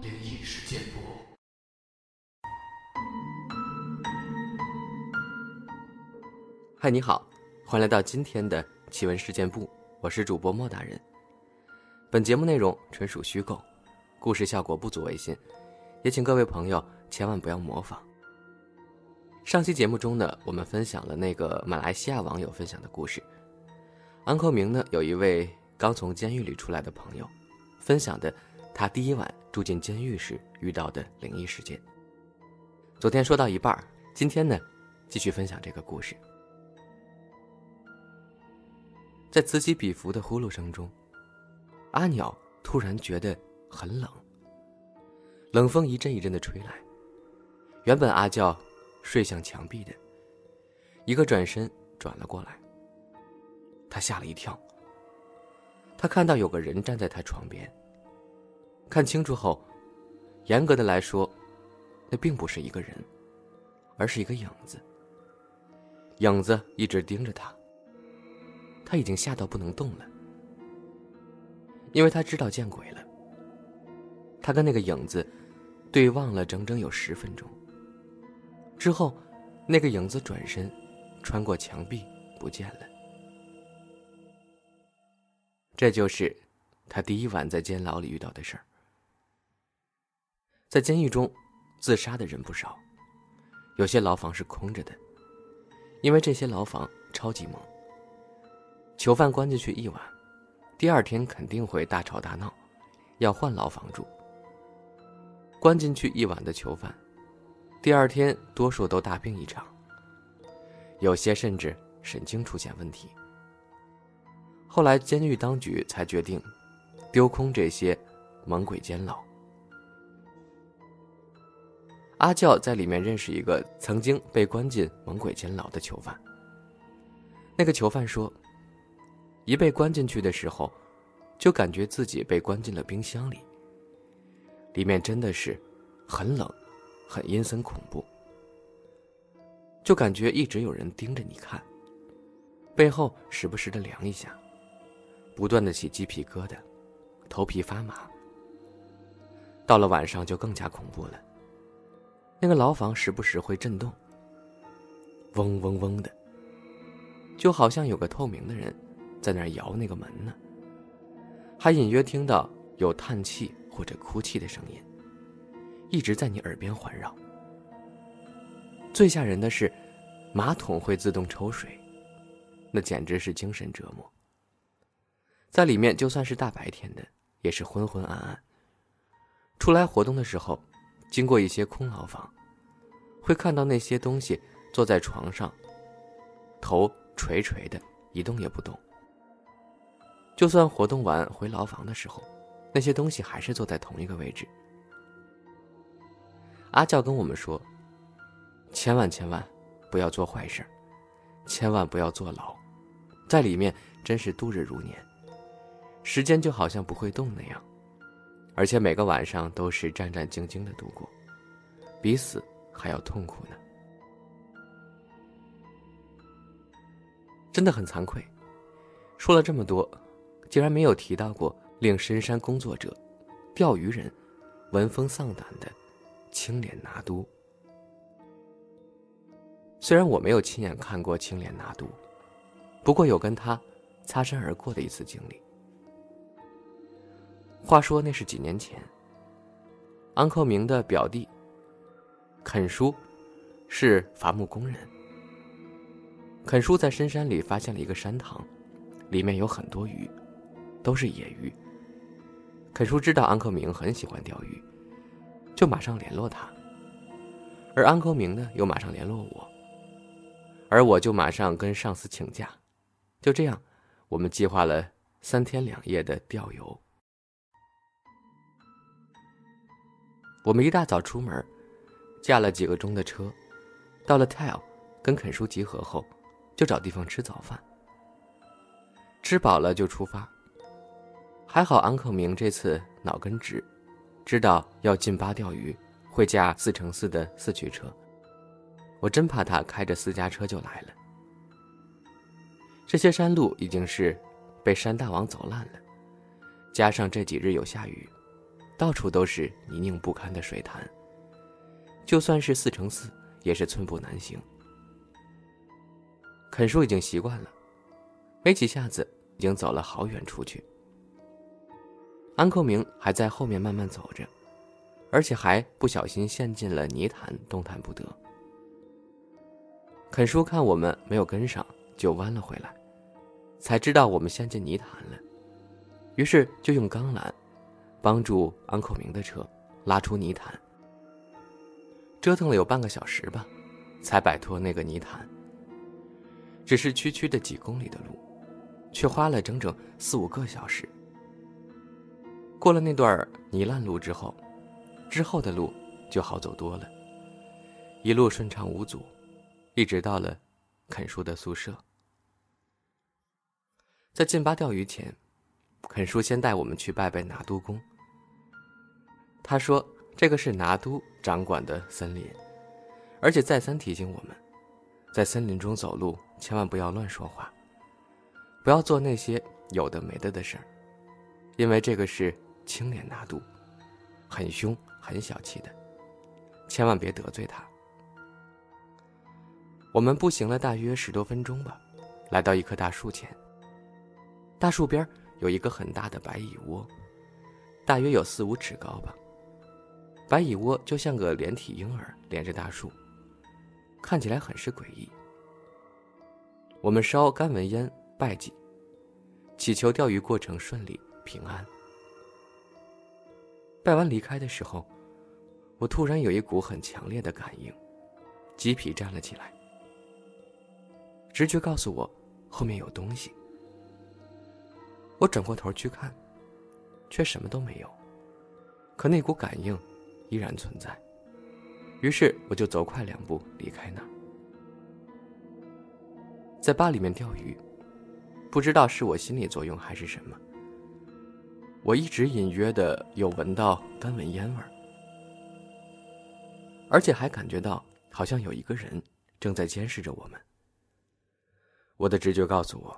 灵异事件簿。嗨，你好，欢迎来到今天的奇闻事件部，我是主播莫大人。本节目内容纯属虚构，故事效果不足为信，也请各位朋友千万不要模仿。上期节目中呢，我们分享了那个马来西亚网友分享的故事。安扣明呢，有一位刚从监狱里出来的朋友，分享的他第一晚住进监狱时遇到的灵异事件。昨天说到一半，今天呢，继续分享这个故事。在此起彼伏的呼噜声中，阿鸟突然觉得很冷，冷风一阵一阵的吹来。原本阿叫睡向墙壁的，一个转身转了过来。他吓了一跳。他看到有个人站在他床边。看清楚后，严格的来说，那并不是一个人，而是一个影子。影子一直盯着他。他已经吓到不能动了，因为他知道见鬼了。他跟那个影子对望了整整有十分钟。之后，那个影子转身，穿过墙壁不见了。这就是他第一晚在监牢里遇到的事儿。在监狱中，自杀的人不少，有些牢房是空着的，因为这些牢房超级猛。囚犯关进去一晚，第二天肯定会大吵大闹，要换牢房住。关进去一晚的囚犯，第二天多数都大病一场，有些甚至神经出现问题。后来，监狱当局才决定丢空这些猛鬼监牢。阿教在里面认识一个曾经被关进猛鬼监牢的囚犯。那个囚犯说，一被关进去的时候，就感觉自己被关进了冰箱里。里面真的是很冷，很阴森恐怖，就感觉一直有人盯着你看，背后时不时的凉一下。不断的起鸡皮疙瘩，头皮发麻。到了晚上就更加恐怖了。那个牢房时不时会震动，嗡嗡嗡的，就好像有个透明的人在那儿摇那个门呢。还隐约听到有叹气或者哭泣的声音，一直在你耳边环绕。最吓人的是，马桶会自动抽水，那简直是精神折磨。在里面，就算是大白天的，也是昏昏暗暗。出来活动的时候，经过一些空牢房，会看到那些东西坐在床上，头垂垂的，一动也不动。就算活动完回牢房的时候，那些东西还是坐在同一个位置。阿教跟我们说：“千万千万不要做坏事，千万不要坐牢，在里面真是度日如年。”时间就好像不会动那样，而且每个晚上都是战战兢兢的度过，比死还要痛苦呢。真的很惭愧，说了这么多，竟然没有提到过令深山工作者、钓鱼人闻风丧胆的青莲拿督。虽然我没有亲眼看过青莲拿督，不过有跟他擦身而过的一次经历。话说那是几年前。安克明的表弟肯叔是伐木工人。肯叔在深山里发现了一个山塘，里面有很多鱼，都是野鱼。肯叔知道安克明很喜欢钓鱼，就马上联络他。而安克明呢，又马上联络我，而我就马上跟上司请假。就这样，我们计划了三天两夜的钓游。我们一大早出门，驾了几个钟的车，到了 Tell，跟肯叔集合后，就找地方吃早饭。吃饱了就出发。还好安克明这次脑根直，知道要进巴钓鱼，会驾四乘四的四驱车。我真怕他开着私家车就来了。这些山路已经是被山大王走烂了，加上这几日有下雨，到处都是泥泞不堪的水潭。就算是四乘四，也是寸步难行。肯叔已经习惯了，没几下子已经走了好远出去。安扣明还在后面慢慢走着，而且还不小心陷进了泥潭，动弹不得。肯叔看我们没有跟上，就弯了回来，才知道我们陷进泥潭了，于是就用钢缆帮助安扣明的车拉出泥潭。折腾了有半个小时吧，才摆脱那个泥潭。只是区区的几公里的路，却花了整整四五个小时。过了那段泥烂路之后，之后的路就好走多了，一路顺畅无阻，一直到了肯叔的宿舍。在进巴钓鱼前，肯叔先带我们去拜拜拿督公。他说。这个是拿督掌管的森林，而且再三提醒我们，在森林中走路千万不要乱说话，不要做那些有的没的的事儿，因为这个是青莲拿督，很凶很小气的，千万别得罪他。我们步行了大约十多分钟吧，来到一棵大树前。大树边有一个很大的白蚁窝，大约有四五尺高吧。白蚁窝就像个连体婴儿连着大树，看起来很是诡异。我们烧干文烟拜祭，祈求钓鱼过程顺利平安。拜完离开的时候，我突然有一股很强烈的感应，鸡皮站了起来。直觉告诉我后面有东西。我转过头去看，却什么都没有。可那股感应。依然存在，于是我就走快两步离开那儿。在坝里面钓鱼，不知道是我心理作用还是什么，我一直隐约的有闻到干闻烟味儿，而且还感觉到好像有一个人正在监视着我们。我的直觉告诉我，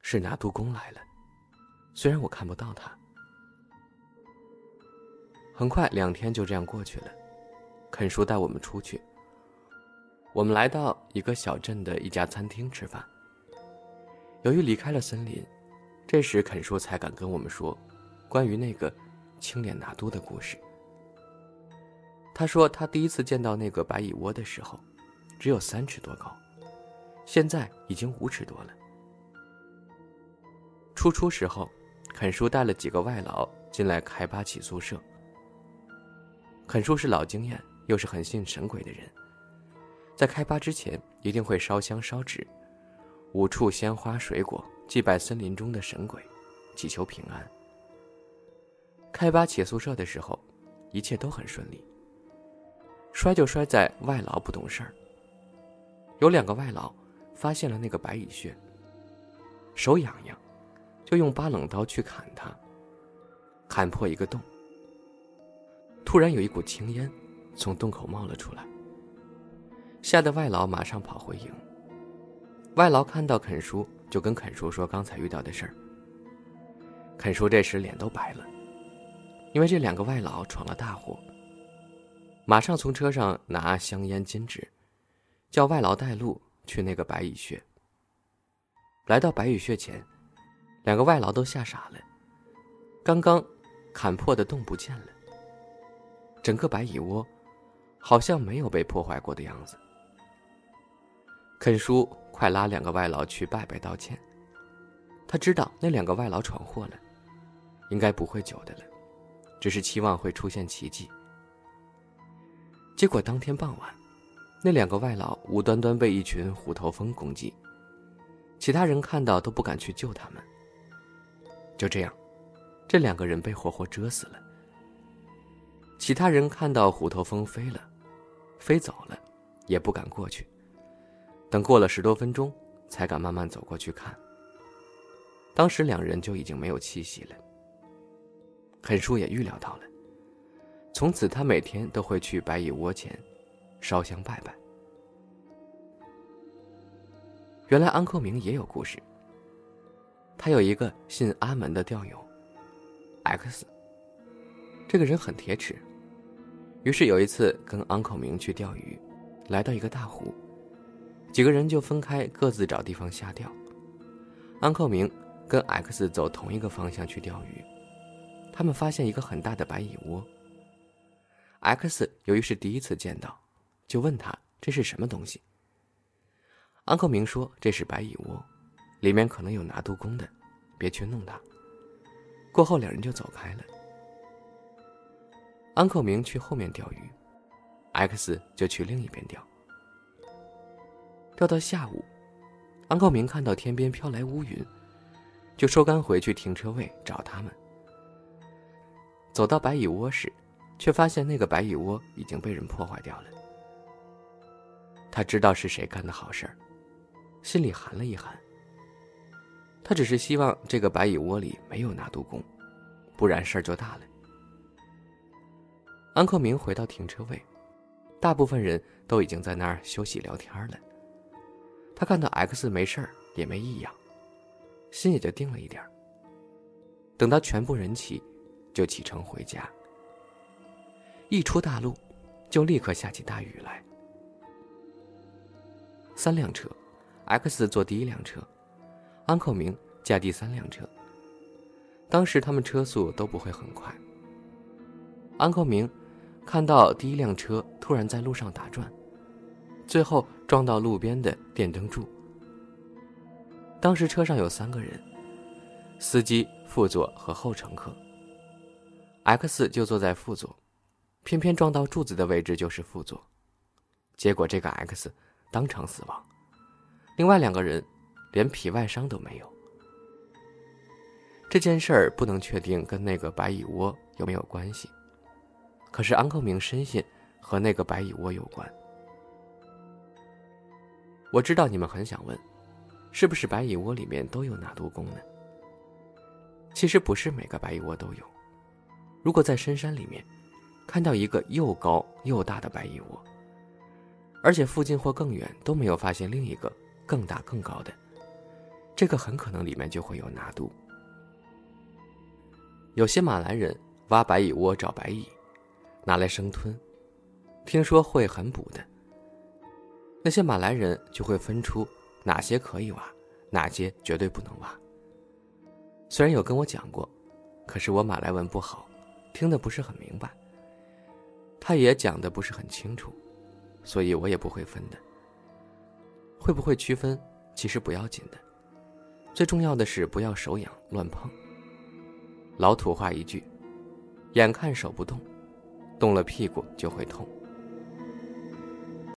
是拿督公来了，虽然我看不到他。很快，两天就这样过去了。肯叔带我们出去，我们来到一个小镇的一家餐厅吃饭。由于离开了森林，这时肯叔才敢跟我们说关于那个青脸拿督的故事。他说他第一次见到那个白蚁窝的时候，只有三尺多高，现在已经五尺多了。初出时候，肯叔带了几个外劳进来开八起宿舍。肯叔是老经验，又是很信神鬼的人，在开扒之前一定会烧香烧纸，五处鲜花水果祭拜森林中的神鬼，祈求平安。开扒起宿舍的时候，一切都很顺利。摔就摔在外劳不懂事儿。有两个外劳发现了那个白蚁穴，手痒痒，就用八冷刀去砍它，砍破一个洞。突然有一股青烟从洞口冒了出来，吓得外劳马上跑回营。外劳看到肯叔，就跟肯叔说刚才遇到的事儿。肯叔这时脸都白了，因为这两个外劳闯了大祸。马上从车上拿香烟、金纸，叫外劳带路去那个白蚁穴。来到白蚁穴前，两个外劳都吓傻了，刚刚砍破的洞不见了。整个白蚁窝，好像没有被破坏过的样子。肯叔快拉两个外劳去拜拜道歉。他知道那两个外劳闯祸了，应该不会久的了，只是期望会出现奇迹。结果当天傍晚，那两个外劳无端端被一群虎头蜂攻击，其他人看到都不敢去救他们。就这样，这两个人被活活蛰死了。其他人看到虎头蜂飞了，飞走了，也不敢过去。等过了十多分钟，才敢慢慢走过去看。当时两人就已经没有气息了。肯叔也预料到了，从此他每天都会去白蚁窝前烧香拜拜。原来安扣明也有故事。他有一个信阿门的钓友，X。这个人很铁齿，于是有一次跟 Uncle 明去钓鱼，来到一个大湖，几个人就分开各自找地方下钓。Uncle 明跟 X 走同一个方向去钓鱼，他们发现一个很大的白蚁窝。X 由于是第一次见到，就问他这是什么东西。Uncle 明说这是白蚁窝，里面可能有拿督公的，别去弄它。过后两人就走开了。安克明去后面钓鱼，X 就去另一边钓。钓到下午，安克明看到天边飘来乌云，就收竿回去停车位找他们。走到白蚁窝时，却发现那个白蚁窝已经被人破坏掉了。他知道是谁干的好事儿，心里寒了一寒。他只是希望这个白蚁窝里没有拿督工，不然事儿就大了。安克明回到停车位，大部分人都已经在那儿休息聊天了。他看到 X 没事儿，也没异样，心也就定了一点等到全部人齐，就启程回家。一出大路，就立刻下起大雨来。三辆车，X 坐第一辆车，安扣明驾第三辆车。当时他们车速都不会很快。安扣明。看到第一辆车突然在路上打转，最后撞到路边的电灯柱。当时车上有三个人，司机、副座和后乘客。X 就坐在副座，偏偏撞到柱子的位置就是副座，结果这个 X 当场死亡。另外两个人连皮外伤都没有。这件事儿不能确定跟那个白蚁窝有没有关系。可是安克明深信和那个白蚁窝有关。我知道你们很想问，是不是白蚁窝里面都有纳毒功呢？其实不是每个白蚁窝都有。如果在深山里面看到一个又高又大的白蚁窝，而且附近或更远都没有发现另一个更大更高的，这个很可能里面就会有纳毒。有些马来人挖白蚁窝找白蚁。拿来生吞，听说会很补的。那些马来人就会分出哪些可以挖，哪些绝对不能挖。虽然有跟我讲过，可是我马来文不好，听得不是很明白。他也讲的不是很清楚，所以我也不会分的。会不会区分，其实不要紧的，最重要的是不要手痒乱碰。老土话一句，眼看手不动。动了屁股就会痛。